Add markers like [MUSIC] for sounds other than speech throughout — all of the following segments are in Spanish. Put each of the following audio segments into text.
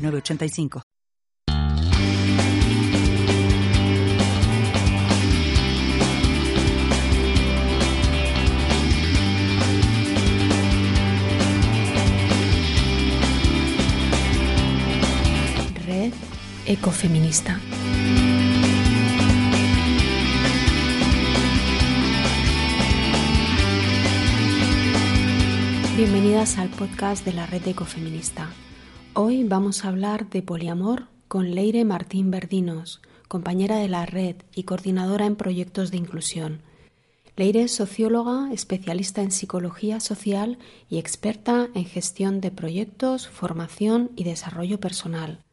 985. Red Ecofeminista. Bienvenidas al podcast de la Red Ecofeminista. Hoy vamos a hablar de poliamor con Leire Martín Verdinos, compañera de la red y coordinadora en proyectos de inclusión. Leire es socióloga, especialista en psicología social y experta en gestión de proyectos, formación y desarrollo personal.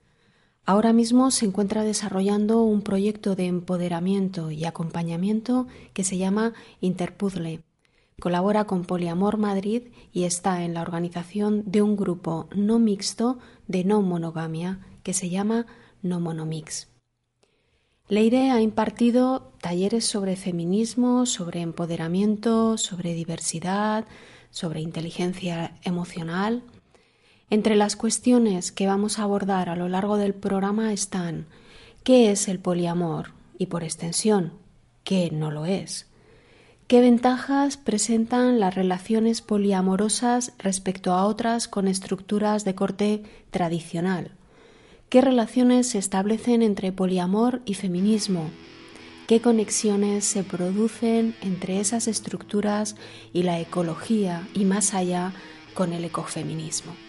Ahora mismo se encuentra desarrollando un proyecto de empoderamiento y acompañamiento que se llama Interpuzzle, Colabora con Poliamor Madrid y está en la organización de un grupo no mixto de no monogamia que se llama No Monomix. Leire ha impartido talleres sobre feminismo, sobre empoderamiento, sobre diversidad, sobre inteligencia emocional. Entre las cuestiones que vamos a abordar a lo largo del programa están ¿qué es el poliamor? y por extensión, ¿qué no lo es? ¿Qué ventajas presentan las relaciones poliamorosas respecto a otras con estructuras de corte tradicional? ¿Qué relaciones se establecen entre poliamor y feminismo? ¿Qué conexiones se producen entre esas estructuras y la ecología y más allá con el ecofeminismo?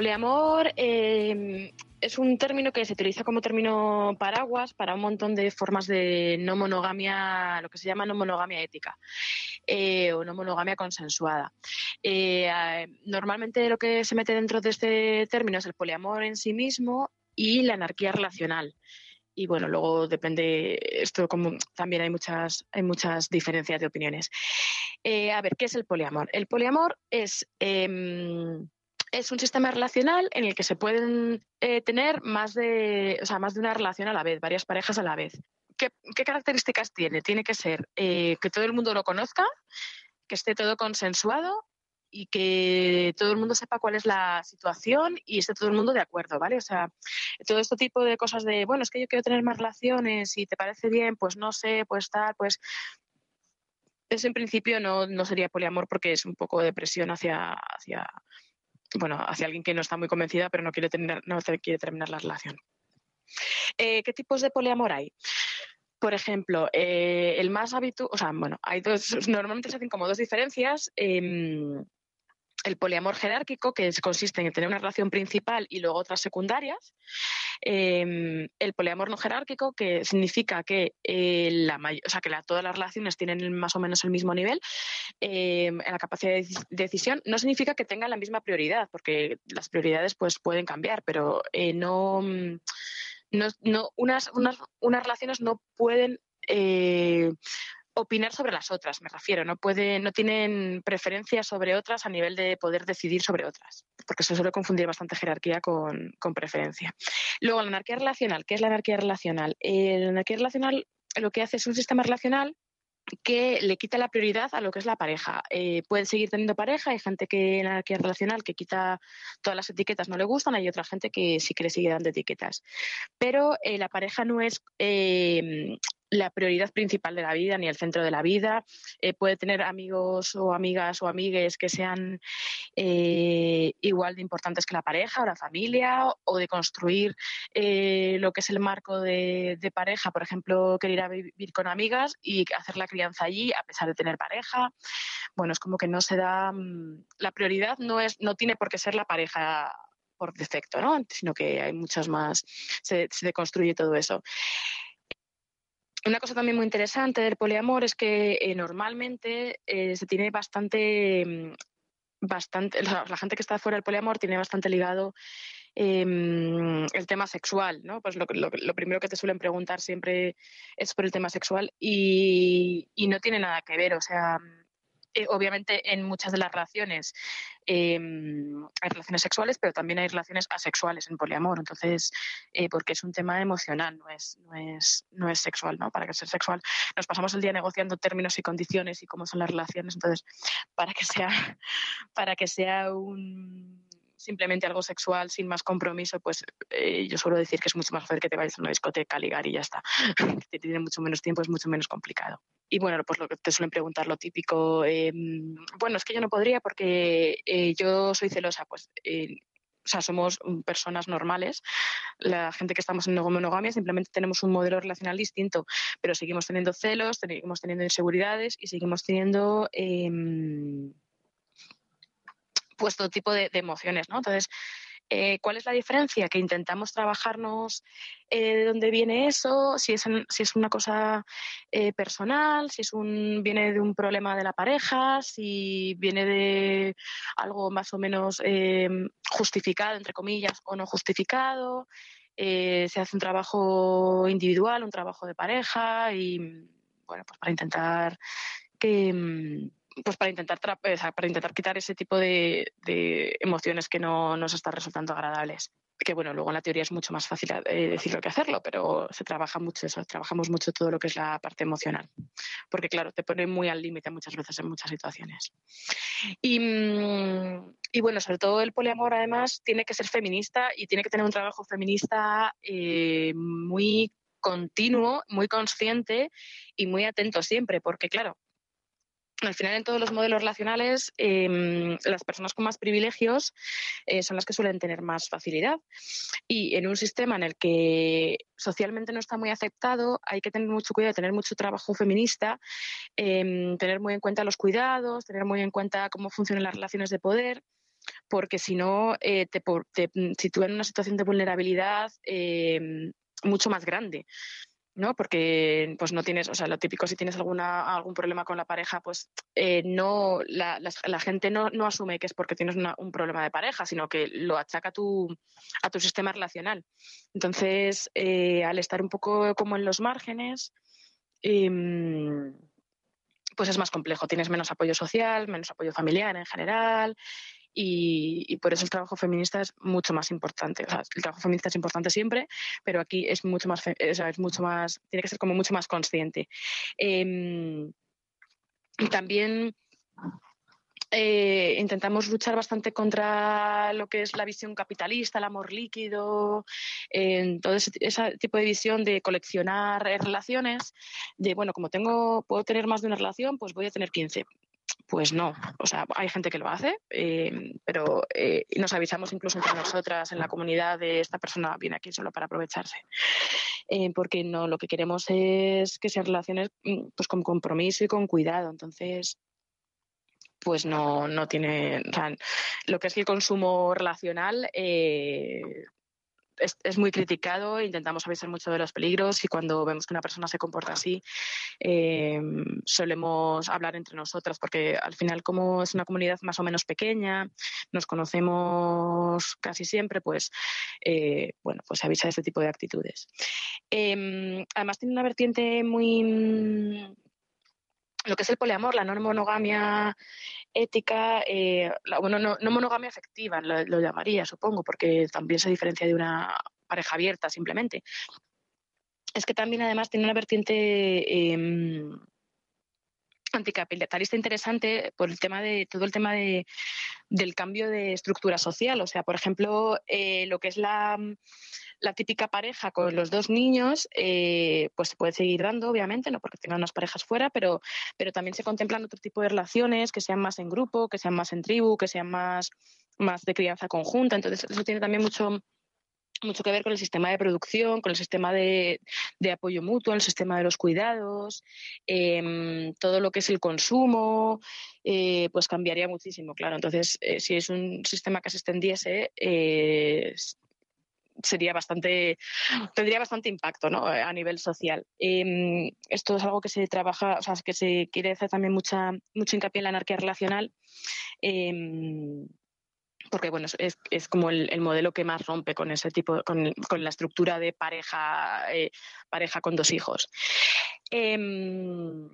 Poliamor eh, es un término que se utiliza como término paraguas para un montón de formas de no monogamia, lo que se llama no monogamia ética eh, o no monogamia consensuada. Eh, normalmente lo que se mete dentro de este término es el poliamor en sí mismo y la anarquía relacional y bueno, luego depende, esto también hay muchas, hay muchas diferencias de opiniones. a ver, ¿qué es el poliamor? El poliamor es em, es un sistema relacional en el que se pueden eh, tener más de, o sea, más de una relación a la vez, varias parejas a la vez. ¿Qué, características tiene? Tiene que ser eh, que todo el mundo lo conozca, que esté todo consensuado y que todo el mundo sepa cuál es la situación y esté todo el mundo de acuerdo, ¿vale? O sea, todo este tipo de cosas de, bueno, es que yo quiero tener más relaciones y te parece bien, pues no sé, pues tal, pues eso en principio no, no sería poliamor porque es un poco de presión hacia, hacia bueno, hacia alguien que no está muy convencida pero no quiere, no quiere terminar la relación. Eh, ¿Qué tipos de poliamor hay? Por ejemplo, eh, el más habitual, o sea, bueno, hay dos, [LAUGHS] normalmente se hacen como dos diferencias. Em, el poliamor jerárquico, que consiste en tener una relación principal y luego otras secundarias. Em, el poliamor no jerárquico, que significa que, eh, todas las relaciones tienen más o menos el mismo nivel en la capacidad de decisión, no significa que tengan la misma prioridad, porque las prioridades pues, pueden cambiar, pero eh, no, no, unas, unas, unas relaciones no pueden eh, opinar sobre las otras, me refiero, no puede, no tienen preferencia sobre otras a nivel de poder decidir sobre otras, porque se suele confundir bastante jerarquía con, preferencia. Luego, la anarquía relacional, ¿qué es la anarquía relacional? Eh, la anarquía relacional lo que hace es un sistema relacional que le quita la prioridad a lo que es la pareja. Eh, pueden seguir teniendo pareja, hay gente que en la anarquía relacional que quita todas las etiquetas, no le gustan, hay otra gente que sí que le sigue dando etiquetas. Pero eh, la pareja no es la prioridad principal de la vida ni el centro de la vida. Eh, puede tener amigos o amigas o amigues que sean eh, igual de importantes que la pareja o la familia o de construir eh, lo que es el marco de, pareja. Por ejemplo, querer vivir con amigas y hacer la crianza allí a pesar de tener pareja. Bueno, es como que no se da... Mm, la prioridad no, es, no tiene por qué ser la pareja por defecto, ¿no? sino que hay muchas más, se, se construye todo eso. Una cosa también muy interesante del poliamor es que eh, normalmente eh, se tiene bastante, mm, bastante, la gente que está fuera del poliamor tiene bastante ligado em, el tema sexual, ¿no? Pues lo, lo, primero que te suelen preguntar siempre es por el tema sexual y, y no tiene nada que ver, o sea, eh, obviamente en muchas de las relaciones em, hay relaciones sexuales, pero también hay relaciones asexuales en poliamor. Entonces, eh, porque es un tema emocional, no es, no es, no es sexual, ¿no? Para que sea sexual nos pasamos el día negociando términos y condiciones y cómo son las relaciones. Entonces, para que sea, [LAUGHS] para que sea un simplemente algo sexual sin más compromiso, pues eh, yo suelo decir que es mucho más fácil que te vayas a una discoteca a ligar y ya está. [LAUGHS] que tiene mucho menos tiempo, es mucho menos complicado. Y bueno, pues lo que te suelen preguntar, lo típico, em, bueno, es que yo no podría porque eh, yo soy celosa, pues eh, o sea, somos personas normales. La gente que estamos en monogamia simplemente tenemos un modelo relacional distinto, pero seguimos teniendo celos, seguimos teniendo inseguridades y seguimos teniendo eh, pues tipo de, emociones, ¿no? Entonces, eh, ¿cuál es la diferencia? Que intentamos trabajarnos eh, de dónde viene eso, si es, si es una cosa eh, personal, si es un, viene de un problema de la pareja, si viene de algo más o menos justificado, entre comillas, o no justificado. se hace un trabajo individual, un trabajo de pareja y, bueno, pues para intentar que mm, pues para intentar para intentar quitar ese tipo de, emociones que no nos están resultando agradables. Que bueno luego en la teoría es mucho más fácil eh, decirlo que hacerlo pero se trabaja mucho eso trabajamos mucho todo lo que es la parte emocional. Porque claro te pone muy al límite muchas veces en muchas situaciones. Y, mm, y, bueno sobre todo el poliamor además tiene que ser feminista y tiene que tener un trabajo feminista eh, muy continuo muy consciente y muy atento siempre porque claro al final en todos los modelos relacionales em, las personas con más privilegios eh, son las que suelen tener más facilidad y en un sistema en el que socialmente no está muy aceptado hay que tener mucho cuidado, tener mucho trabajo feminista, em, tener muy en cuenta los cuidados, tener muy en cuenta cómo funcionan las relaciones de poder porque si no eh, te, te, sitúa en una situación de vulnerabilidad em, mucho más grande. ¿No? Porque pues no tienes, o sea, lo típico si tienes alguna, algún problema con la pareja, pues eh, no, la, la, gente no, no, asume que es porque tienes un problema de pareja, sino que lo achaca a tu, a tu sistema relacional. Entonces, eh, al estar un poco como en los márgenes, em, pues es más complejo. Tienes menos apoyo social, menos apoyo familiar en general y, por eso el trabajo feminista es mucho más importante. el trabajo feminista es importante siempre, pero aquí es mucho más, es mucho más, tiene que ser como mucho más consciente. Eh, también eh, intentamos luchar bastante contra lo que es la visión capitalista, el amor líquido, todo ese, tipo de visión de coleccionar relaciones, de bueno, como tengo, puedo tener más de una relación, pues voy a tener 15. Pues no, o sea, hay gente que lo hace, eh, pero eh, nos avisamos incluso entre nosotras en la comunidad de esta persona viene aquí solo para aprovecharse, eh, porque no, lo que queremos es que sean relaciones mm, pues con compromiso y con cuidado, entonces pues no, no tiene, lo que es el consumo relacional es, muy criticado, intentamos avisar mucho de los peligros y cuando vemos que una persona se comporta así, eh, solemos hablar entre nosotras porque al final como es una comunidad más o menos pequeña, nos conocemos casi siempre, pues eh, bueno, pues se avisa de este tipo de actitudes. Em, además tiene una vertiente muy lo que es el poliamor, la no monogamia ética, eh, bueno, no, monogamia afectiva, lo, llamaría, supongo, porque también se diferencia de una pareja abierta simplemente. Es que también además tiene una vertiente eh, anticapitalista interesante por el tema de todo el tema de, del cambio de estructura social. O sea, por ejemplo, eh, lo que es la la típica pareja con los dos niños, eh, pues se puede seguir dando, obviamente, no porque tengan unas parejas fuera, pero, pero también se contemplan otro tipo de relaciones que sean más en grupo, que sean más en tribu, que sean más, más de crianza conjunta. Entonces, eso tiene también mucho mucho que ver con el sistema de producción, con el sistema de, apoyo mutuo, el sistema de los cuidados, em, todo lo que es el consumo, eh, pues cambiaría muchísimo, claro. Entonces, eh, si es un sistema que se extendiese, sería bastante, tendría bastante impacto ¿no? a nivel social. Em, esto es algo que se trabaja, o sea, que se quiere hacer también mucha, mucho hincapié en la anarquía relacional. Em, porque bueno, es, es como el, modelo que más rompe con ese tipo, con, con la estructura de pareja, eh, pareja con dos hijos. Em,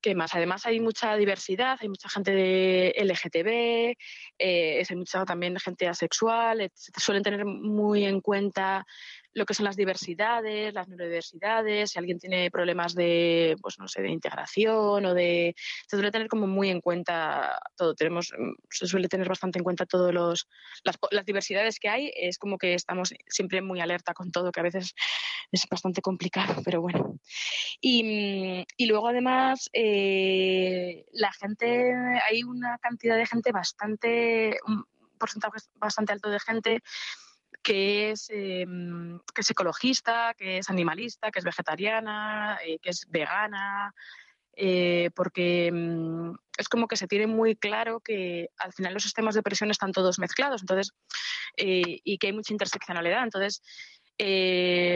¿Qué más? Además hay mucha diversidad, hay mucha gente de LGTB, eh, hay mucha también gente asexual, suelen tener muy en cuenta lo que son las diversidades, las neurodiversidades, si alguien tiene problemas de, pues no sé, de integración o de... Se suele tener como muy en cuenta todo, tenemos, se suele tener bastante en cuenta todos los... Las, diversidades que hay, es como que estamos siempre muy alerta con todo, que a veces es bastante complicado, [LAUGHS] pero bueno. Y, y luego además eh, la gente, hay una cantidad de gente bastante, un porcentaje bastante alto de gente que es, em, que es ecologista, que es animalista, que es vegetariana, eh, que es vegana, eh, porque mm, es como que se tiene muy claro que al final los sistemas de presión están todos mezclados entonces, eh, y que hay mucha interseccionalidad. Entonces,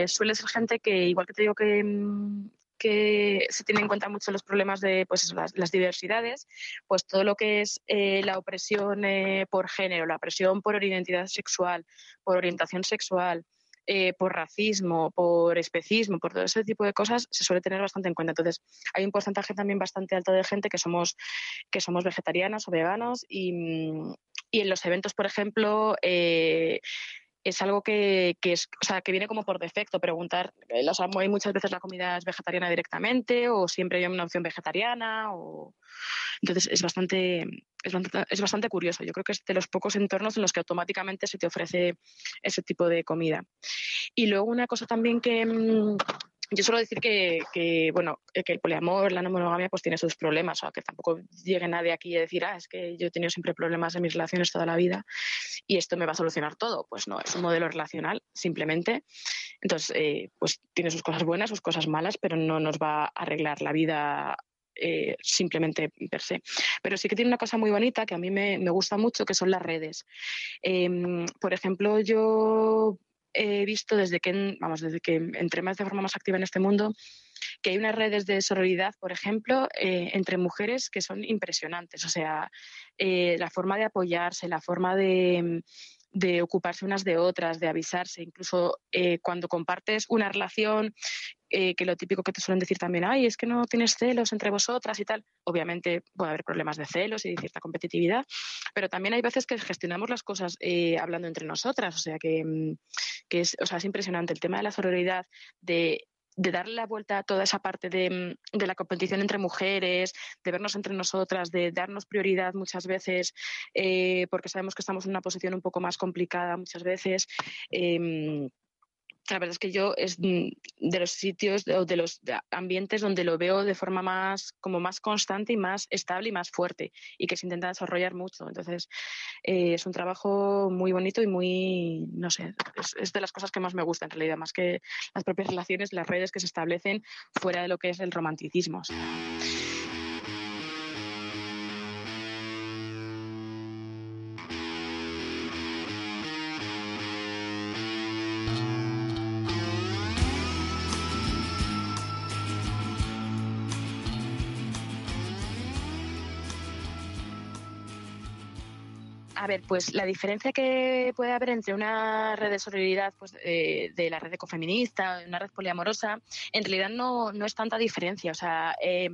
suele ser gente que, igual que te digo que, mm, que se tienen en cuenta mucho los problemas de pues las, diversidades, pues todo lo que es eh, la opresión eh, por género, la opresión por identidad sexual, por orientación sexual, eh, por racismo, por especismo, por todo ese tipo de cosas, se suele tener bastante en cuenta. Entonces, hay un porcentaje también bastante alto de gente que somos, que somos vegetarianas o veganos y, y en los eventos, por ejemplo, es algo que, es, o sea, que viene como por defecto, preguntar, eh, hay muchas veces la comida es vegetariana directamente o siempre hay una opción vegetariana o entonces es bastante, es bastante, es bastante curioso. Yo creo que es de los pocos entornos en los que automáticamente se te ofrece ese tipo de comida. Y luego una cosa también que, mm, yo suelo decir que, bueno, eh, que el poliamor, la no monogamia, pues tiene sus problemas, o que tampoco llegue nadie aquí a decir, ah, es que yo he tenido siempre problemas en mis relaciones toda la vida y esto me va a solucionar todo. Pues no, es un modelo relacional, simplemente. Entonces, eh, pues tiene sus cosas buenas, sus cosas malas, pero no nos va a arreglar la vida eh, simplemente per se. Pero sí que tiene una cosa muy bonita que a mí me, me gusta mucho, que son las redes. Em, por ejemplo, yo he visto desde que, vamos, desde que entré más de forma más activa en este mundo, que hay unas redes de sororidad, por ejemplo, eh, entre mujeres que son impresionantes. O sea, eh, la forma de apoyarse, la forma de, de ocuparse unas de otras, de avisarse, incluso eh, cuando compartes una relación, eh, que lo típico que te suelen decir también, ay, es que no tienes celos entre vosotras y tal. Obviamente puede haber problemas de celos y de cierta competitividad, pero también hay veces que gestionamos las cosas eh, hablando entre nosotras, o sea que, mm, que es, o sea, es impresionante el tema de la sororidad, de de darle la vuelta a toda esa parte de, mm, de, la competición entre mujeres, de vernos entre nosotras, de darnos prioridad muchas veces, eh, porque sabemos que estamos en una posición un poco más complicada muchas veces. Eh, la verdad es que yo es mm, de los sitios o de los ambientes donde lo veo de forma más como más constante y más estable y más fuerte y que se intenta desarrollar mucho. Entonces eh, es un trabajo muy bonito y muy no sé es, de las cosas que más me gusta en realidad más que las propias relaciones las redes que se establecen fuera de lo que es el romanticismo A pues la diferencia que puede haber entre una red de solidaridad pues, eh, de la red ecofeminista, una red poliamorosa, en realidad no, no es tanta diferencia. O sea, eh,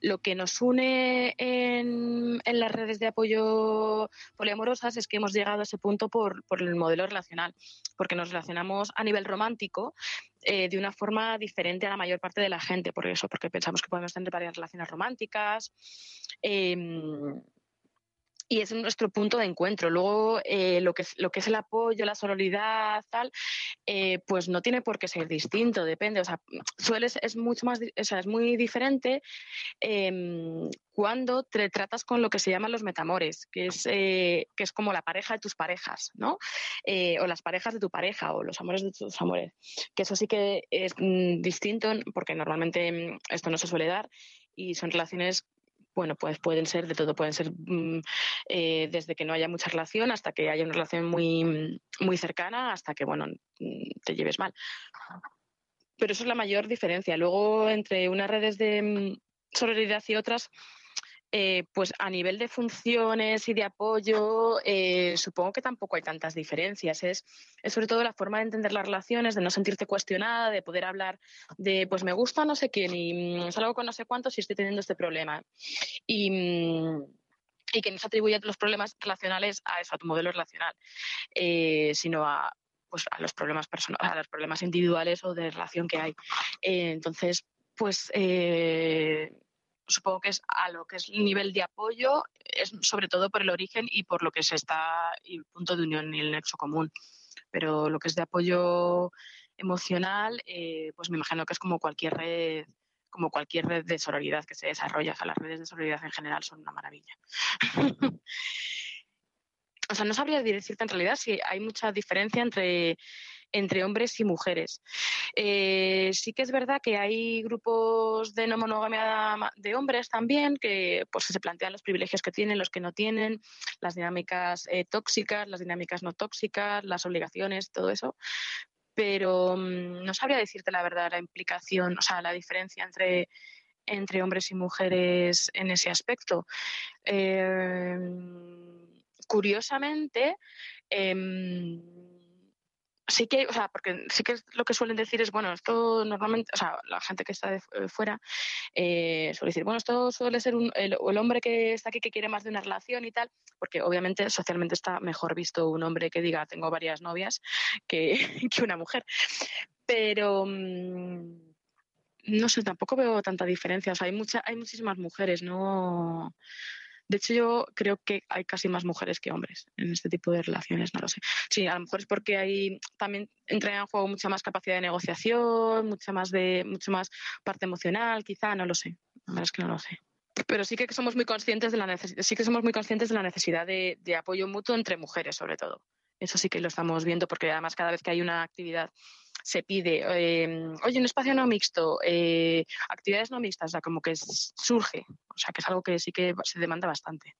lo que nos une en, las redes de apoyo poliamorosas es que hemos llegado a ese punto por, por el modelo relacional, porque nos relacionamos a nivel romántico eh, de una forma diferente a la mayor parte de la gente, por eso, porque pensamos que podemos tener varias relaciones románticas. Eh, y es nuestro punto de encuentro. Luego, eh, lo, que lo que es el apoyo, la sororidad, tal, eh, pues no tiene por qué ser distinto, depende. O sea, suele, es mucho más, o sea, es muy diferente eh, cuando te tratas con lo que se llaman los metamores, que es, eh, que es como la pareja de tus parejas, ¿no? Eh, o las parejas de tu pareja, o los amores de tus amores. Que eso sí que es mm, distinto, porque normalmente mm, esto no se suele dar, y son relaciones bueno, pues pueden ser de todo, pueden ser mm, eh, desde que no haya mucha relación hasta que haya una relación muy, muy cercana, hasta que, bueno, mm, te lleves mal. Pero eso es la mayor diferencia. Luego, entre unas redes de mm, sororidad y otras, eh, pues a nivel de funciones y de apoyo, eh, supongo que tampoco hay tantas diferencias. Es, sobre todo la forma de entender las relaciones, de no sentirte cuestionada, de poder hablar de, pues me gusta no sé quién y mm, salgo con no sé cuántos si estoy teniendo este problema. Y, mm, y que no se atribuye los problemas relacionales a eso, a tu modelo relacional, eh, sino a, pues, a los problemas personales, a los problemas individuales o de relación que hay. entonces, pues supongo que es a lo que es el nivel de apoyo, es sobre todo por el origen y por lo que se está, y el punto de unión y el nexo común. Pero lo que es de apoyo emocional, eh, pues me imagino que es como cualquier red como cualquier red de sororidad que se desarrolla. O sea, las redes de sororidad en general son una maravilla. [LAUGHS] o sea, no sabría decirte en realidad si hay mucha diferencia entre entre hombres y mujeres. Eh, sí que es verdad que hay grupos de no monogamia de hombres también que pues, se plantean los privilegios que tienen, los que no tienen, las dinámicas eh, tóxicas, las dinámicas no tóxicas, las obligaciones, todo eso. Pero mm, no sabría decirte la verdad la implicación, o sea, la diferencia entre entre hombres y mujeres en ese aspecto. Eh, curiosamente, em, sí que, o sea, porque sí que lo que suelen decir es, bueno, esto normalmente, o sea, la gente que está de eh, fuera eh, suele decir, bueno, esto suele ser un, el, hombre que está aquí que quiere más de una relación y tal, porque obviamente socialmente está mejor visto un hombre que diga tengo varias novias que, [LAUGHS] que una mujer. Pero mm, no sé, tampoco veo tanta diferencia. O sea, hay mucha, hay muchísimas mujeres, no de hecho, yo creo que hay casi más mujeres que hombres en este tipo de relaciones, no lo sé. Sí, a lo mejor es porque hay también entra en juego mucha más capacidad de negociación, mucha más de mucho más parte emocional, quizá, no lo sé. La verdad es que no lo sé pero sí que somos muy conscientes de la sí que somos muy conscientes de la necesidad de, apoyo mutuo entre mujeres sobre todo eso sí que lo estamos viendo porque además cada vez que hay una actividad se pide, em, oye, un espacio no mixto, eh, actividades no mixtas, o sea, como que surge, o sea, que es algo que sí que se demanda bastante.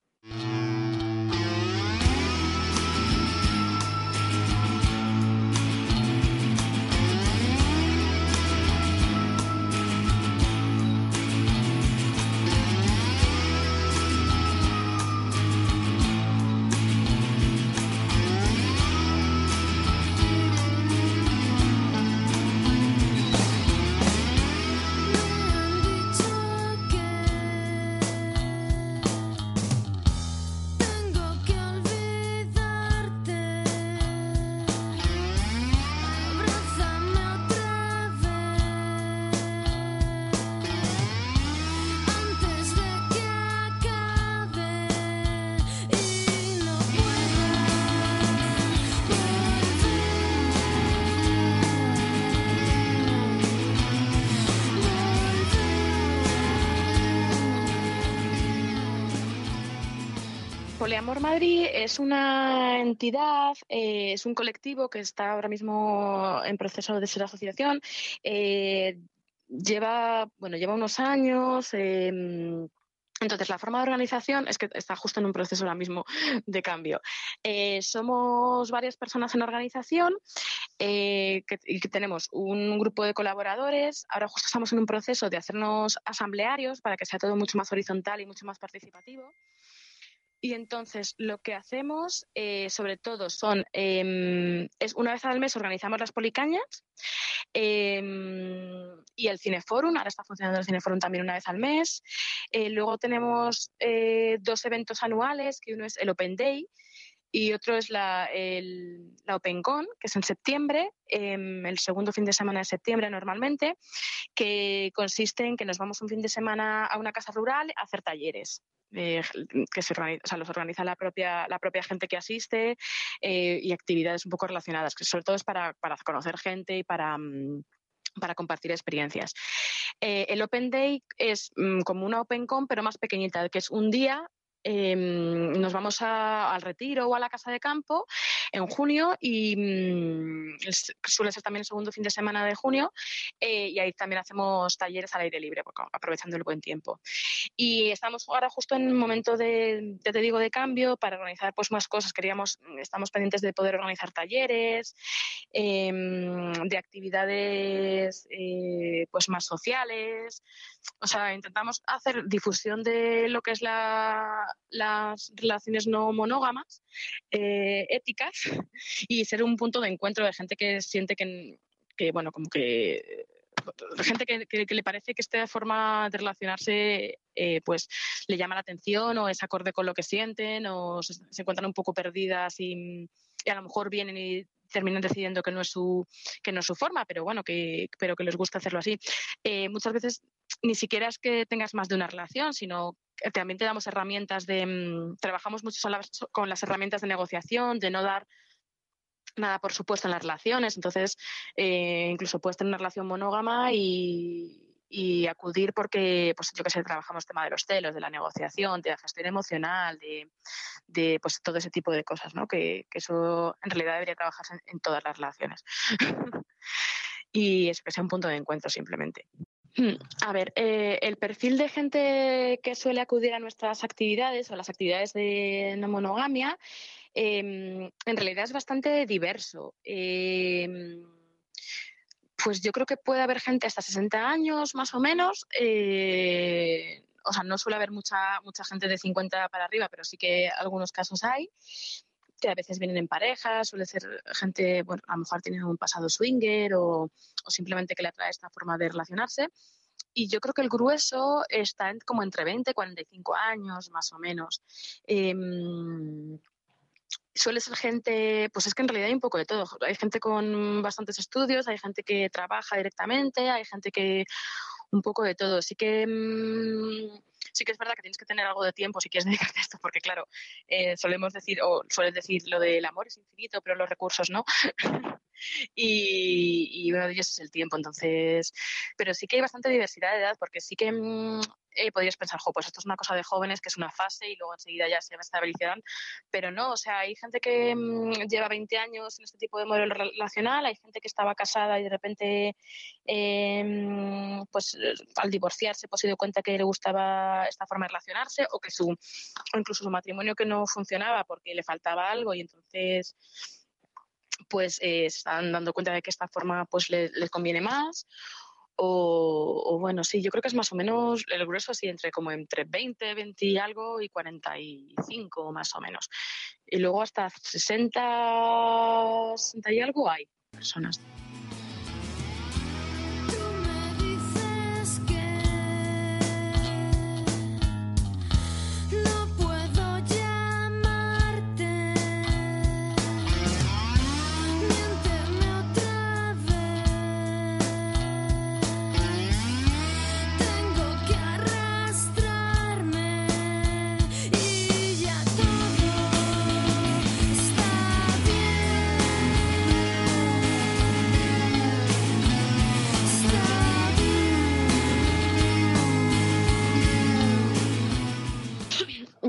Poliamor Madrid es una entidad, eh, es un colectivo que está ahora mismo en proceso de ser asociación. Eh, lleva, bueno, lleva unos años. Em, entonces, la forma de organización es que está justo en un proceso ahora mismo de cambio. Eh, somos varias personas en organización y tenemos un grupo de colaboradores. Ahora justo estamos en un proceso de hacernos asamblearios para que sea todo mucho más horizontal y mucho más participativo. Y entonces lo que hacemos, eh, sobre todo, son em, es una vez al mes organizamos las policañas em, y el Cineforum. Ahora está funcionando el Cineforum también una vez al mes. Eh, luego tenemos eh, dos eventos anuales, que uno es el Open Day y otro es la, el, la OpenCon, que es en septiembre, em, el segundo fin de semana de septiembre normalmente, que consiste en que nos vamos un fin de semana a una casa rural a hacer talleres. Eh, que se los organiza la propia, la propia gente que asiste eh, y actividades un poco relacionadas, que sobre todo es para, para conocer gente y para, mm, para compartir experiencias. Eh, el Open Day es mm, como una OpenCon, pero más pequeñita, que es un día Em, nos vamos al retiro o a la casa de campo en junio y mm, suele ser también el segundo fin de semana de junio eh, y ahí también hacemos talleres al aire libre, aprovechando el buen tiempo. Y estamos ahora justo en un momento de, te digo, de cambio para organizar pues más cosas. Queríamos, estamos pendientes de poder organizar talleres, em, de actividades eh, pues más sociales. O sea, intentamos hacer difusión de lo que es la, las relaciones no monógamas, eh, éticas, [LAUGHS] y ser un punto de encuentro de gente que siente que, que bueno, como que gente que, le parece que esta forma de relacionarse eh, pues le llama la atención o es acorde con lo que sienten o se, encuentran un poco perdidas y, a lo mejor vienen y terminan decidiendo que no es su que no es su forma pero bueno que pero que les gusta hacerlo así. Eh, muchas veces ni siquiera es que tengas más de una relación sino que también te damos herramientas de mm, trabajamos mucho con las herramientas de negociación de no dar nada por supuesto en las relaciones. Entonces, eh, incluso puedes tener una relación monógama y, acudir porque, pues yo que sé, trabajamos tema de los celos, de la negociación, de la gestión emocional, de, pues todo ese tipo de cosas, ¿no? Que, eso en realidad debería trabajarse en, todas las relaciones. [LAUGHS] y eso que sea un punto de encuentro simplemente. A ver, eh, el perfil de gente que suele acudir a nuestras actividades o las actividades de no monogamia Em, en realidad es bastante diverso. Em, pues yo creo que puede haber gente hasta 60 años más o menos. Eh, o sea, no suele haber mucha, mucha gente de 50 para arriba, pero sí que algunos casos hay que a veces vienen en pareja, suele ser gente, bueno, a lo mejor tienen un pasado swinger o, simplemente que le atrae esta forma de relacionarse. Y yo creo que el grueso está como entre 20 y 45 años, más o menos. Em, suele ser gente, pues es que en realidad hay un poco de todo. Hay gente con bastantes estudios, hay gente que trabaja directamente, hay gente que un poco de todo. Sí que mm, sí que es verdad que tienes que tener algo de tiempo si quieres [LAUGHS] dedicarte a esto, porque claro, eh, solemos decir, o sueles decir lo del amor es infinito, pero los recursos no. [LAUGHS] y, uno de ellos es el tiempo, entonces, pero sí que hay bastante diversidad de edad, porque sí que mm, eh, podrías pensar, jo, pues esto es una cosa de jóvenes, que es una fase y luego enseguida ya se estabilizarán, pero no, o sea, hay gente que mm, lleva 20 años en este tipo de modelo relacional, hay gente que estaba casada y de repente, em, pues al divorciarse, pues se dio cuenta que le gustaba esta forma de relacionarse o que su, o incluso su matrimonio que no funcionaba porque le faltaba algo y entonces pues eh, están dando cuenta de que esta forma pues les le conviene más o, bueno, sí, yo creo que es más o menos el grueso así entre como entre 20, 20 y algo y 45 más o menos. Y luego hasta 60, 60 y algo hay personas.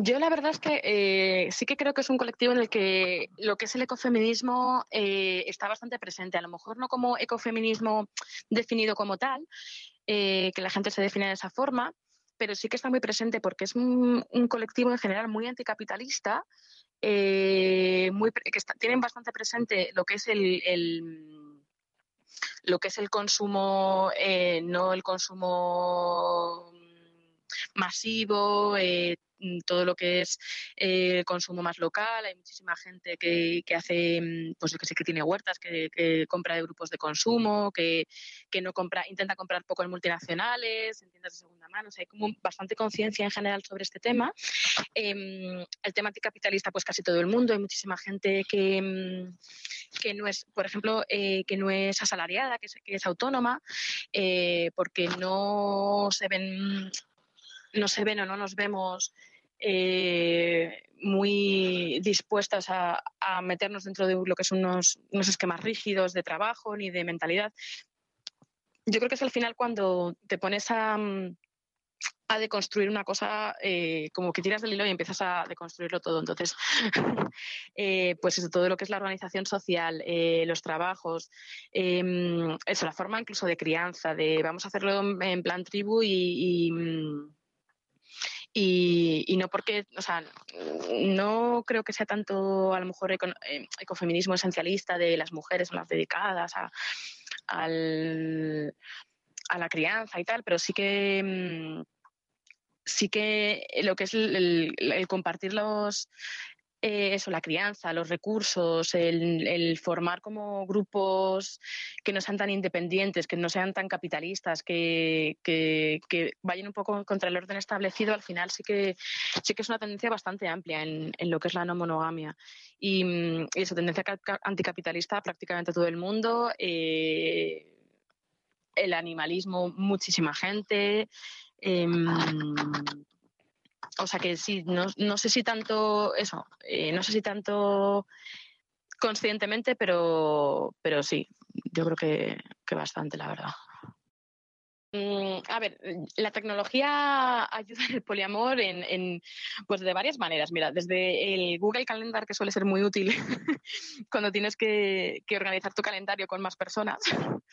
Yo la verdad es que eh, sí que creo que es un colectivo en el que lo que es el ecofeminismo eh, está bastante presente. A lo mejor no como ecofeminismo definido como tal, eh, que la gente se define de esa forma, pero sí que está muy presente porque es un, colectivo en general muy anticapitalista, muy, que tienen bastante presente lo que es el, lo que es el consumo, no el consumo masivo, eh, Mm, todo lo que es eh, consumo más local. Hay muchísima gente que, que hace, mm, pues que sé que tiene huertas, que, compra de grupos de consumo, que, que, no compra, intenta comprar poco en multinacionales, en tiendas de segunda mano. O sea, hay como bastante conciencia en general sobre este tema. Em, el tema anticapitalista, pues casi todo el mundo. Hay muchísima gente que, mm, que no es, por ejemplo, eh, que no es asalariada, que es, que es autónoma, eh, porque no se ven no se ven o no nos vemos eh, muy dispuestas a, meternos dentro de lo que son unos, esquemas rígidos de trabajo ni de mentalidad. Yo creo que es al final cuando te pones a, a deconstruir una cosa, eh, como que tiras del hilo y empiezas a deconstruirlo todo. Entonces, [LAUGHS] eh, pues eso, todo lo que es la organización social, los trabajos, em, eso, la forma incluso de crianza, de vamos a hacerlo en plan tribu y, y no porque, o sea, no creo que sea tanto a lo mejor ecofeminismo esencialista de las mujeres son las dedicadas a, al, a la crianza y tal, pero sí que mm, sí que lo que es el, compartir los eh, eso, la crianza, los recursos, el, formar como grupos que no sean tan independientes, que no sean tan capitalistas, que, vayan un poco contra el orden establecido, al final sí que sí que es una tendencia bastante amplia en, lo que es la no monogamia. Y, mm, esa tendencia anticapitalista prácticamente todo el mundo. Eh, el animalismo, muchísima gente. Em, o sea que sí, no, no, sé si tanto eso, eh, no sé si tanto conscientemente, pero, pero sí, yo creo que, que bastante, la verdad. Mm, a ver, la tecnología [LAUGHS] ayuda en el poliamor en, pues de varias maneras. Mira, desde el Google Calendar, que suele ser muy útil [LAUGHS] cuando tienes que, organizar tu calendario con más personas, [LAUGHS]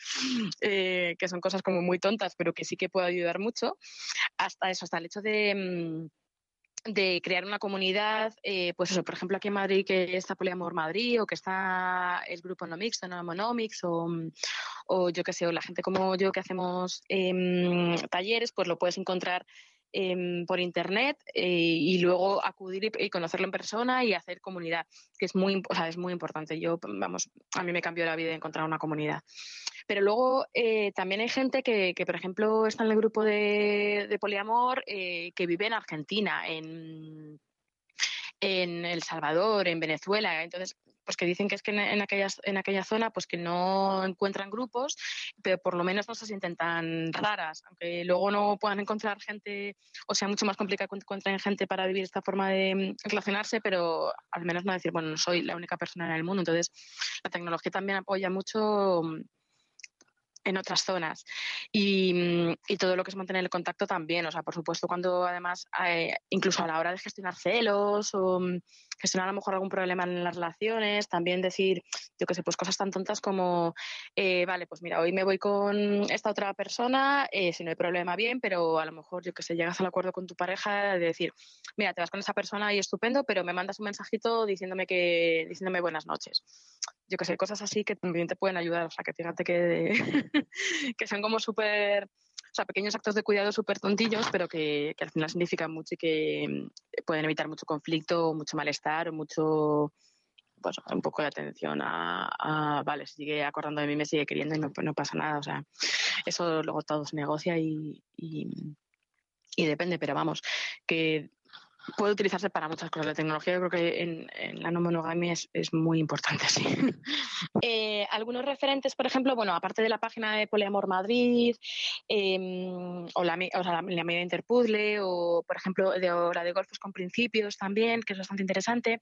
eh, que son cosas como muy tontas, pero que sí que puede ayudar mucho, hasta eso, hasta el hecho de mm, de crear una comunidad, eh, pues eso, por ejemplo, aquí en Madrid que está Poliamor Madrid o que está el grupo No Mixto, No Monomics o, o yo qué sé, o la gente como yo que hacemos em, talleres, pues lo puedes encontrar em, por internet eh, y luego acudir y, conocerlo en persona y hacer comunidad, que es muy, o sea, es muy importante. Yo, vamos, a mí me cambió la vida encontrar una comunidad. Pero luego eh, también hay gente que, que, por ejemplo, está en el grupo de, poliamor, eh, que vive en Argentina, en, El Salvador, en Venezuela. Entonces, pues que dicen que es que en, en, en aquella zona pues que no encuentran grupos, pero por lo menos no se sienten tan raras, aunque luego no puedan encontrar gente, o sea, mucho más complicado que encuentren gente para vivir esta forma de relacionarse, pero al menos no decir, bueno, no soy la única persona en el mundo. Entonces, la tecnología también apoya mucho en otras zonas. Mm, y, todo lo que es mantener el contacto también. O sea, por supuesto, cuando además, eh, incluso a la hora de gestionar celos o mm, gestionar a lo mejor algún problema en las relaciones, también decir, yo qué sé, pues cosas tan tontas como, eh, vale, pues mira, hoy me voy con esta otra persona, eh, si no hay problema, bien, pero a lo mejor, yo que sé, llegas al acuerdo con tu pareja de decir, mira, te vas con esa persona y estupendo, pero me mandas un mensajito diciéndome que, diciéndome buenas noches yo que sé, cosas así que también te pueden ayudar. O sea, que fíjate que, [LAUGHS] que son como súper, o sea, pequeños actos de cuidado súper tontillos, pero que, al final significan mucho y que mm, pueden evitar mucho conflicto, mucho malestar mucho, pues un poco de atención a, vale, sigue acordando de mí, me sigue queriendo y no, pasa nada. O sea, eso luego todo se negocia y, y depende, pero vamos, que puede utilizarse para muchas cosas. La tecnología yo creo que en, la no monogamia es, muy importante, sí. [LAUGHS] Eh, algunos referentes, por ejemplo, bueno, aparte de la página de Poliamor Madrid, em, o, la, o la, media Interpuzzle, o por ejemplo de, la de Golfos con Principios también, que es bastante interesante,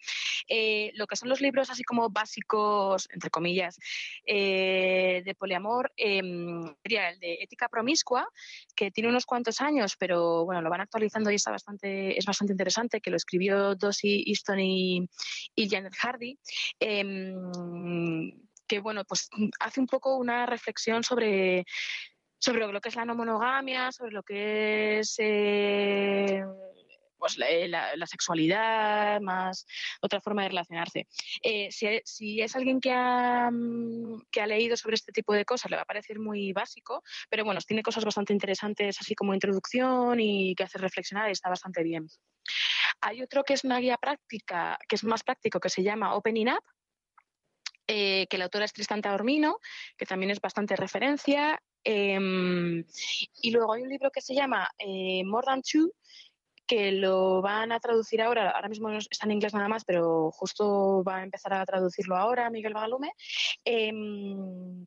eh, lo que son los libros así como básicos, entre comillas, eh, de poliamor, em, sería el de Ética Promiscua, que tiene unos cuantos años, pero bueno, lo van actualizando y está bastante, es bastante interesante que lo escribió Dossie Easton y, Janet Hardy. Em, que bueno, pues hace un poco una reflexión sobre, sobre lo que es la no monogamia, sobre lo que es eh, pues la, sexualidad, más otra forma de relacionarse. Eh, si, es alguien que ha, que ha leído sobre este tipo de cosas, le va a parecer muy básico, pero bueno, tiene cosas bastante interesantes, así como introducción y que hace reflexionar y está bastante bien. Hay otro que es una guía práctica, que es más práctico, que se llama Opening Up, eh, que la autora es Tristan Taormino, que también es bastante referencia. Em, y luego hay un libro que se llama eh, More Than Two, que lo van a traducir ahora, ahora mismo está en inglés nada más, pero justo va a empezar a traducirlo ahora Miguel Bagalume, em,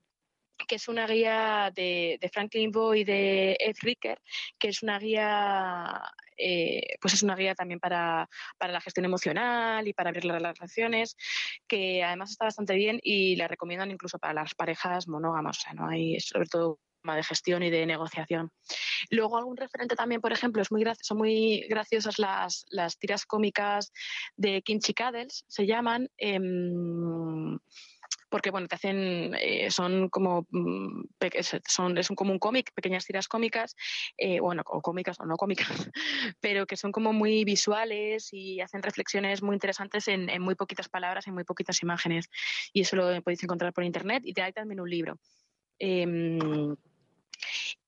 que es una guía de, Franklin Boy y de Ed Ricker, que es una guía, eh, pues es una guía también para, para, la gestión emocional y para abrir las relaciones, que además está bastante bien y la recomiendan incluso para las parejas monógamas, o sea, no hay, sobre todo de gestión y de negociación. Luego algún referente también, por ejemplo, es muy son muy graciosas las, las tiras cómicas de Kimchi Cuddles, se llaman. Em, porque bueno, te hacen, eh, son como, mm, son, es un, como un cómic, pequeñas tiras cómicas, eh, bueno, o cómicas o no cómicas, [LAUGHS] pero que son como muy visuales y hacen reflexiones muy interesantes en, muy poquitas palabras, en muy poquitas imágenes. Y eso lo podéis encontrar por internet y te hay también un libro. Em,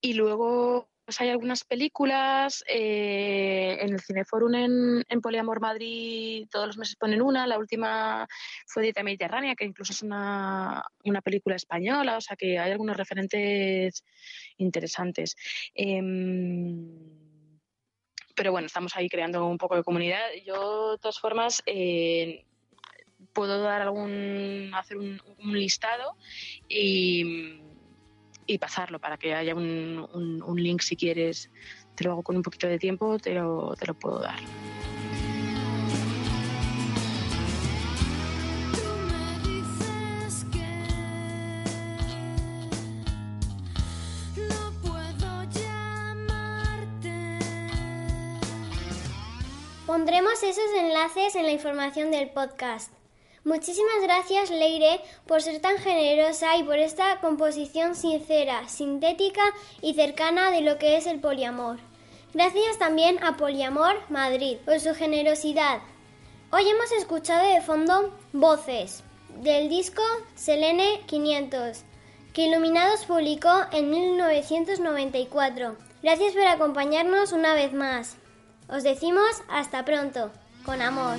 y luego pues hay algunas películas, eh, en el Cineforum en, en, Poliamor Madrid todos los meses ponen una, la última fue Dieta Mediterránea, que incluso es una, película española, o sea que hay algunos referentes interesantes. Em, pero bueno, estamos ahí creando un poco de comunidad. Yo, de todas formas, eh, puedo dar algún, hacer un listado y y pasarlo para que haya un, un, link si quieres. Te lo hago con un poquito de tiempo, te lo, te lo puedo dar. Pondremos esos enlaces en la información del podcast. Muchísimas gracias, Leire, por ser tan generosa y por esta composición sincera, sintética y cercana de lo que es el poliamor. Gracias también a Poliamor Madrid por su generosidad. Hoy hemos escuchado de fondo voces del disco Selene 500, que Iluminados publicó en 1994. Gracias por acompañarnos una vez más. Os decimos hasta pronto, con amor.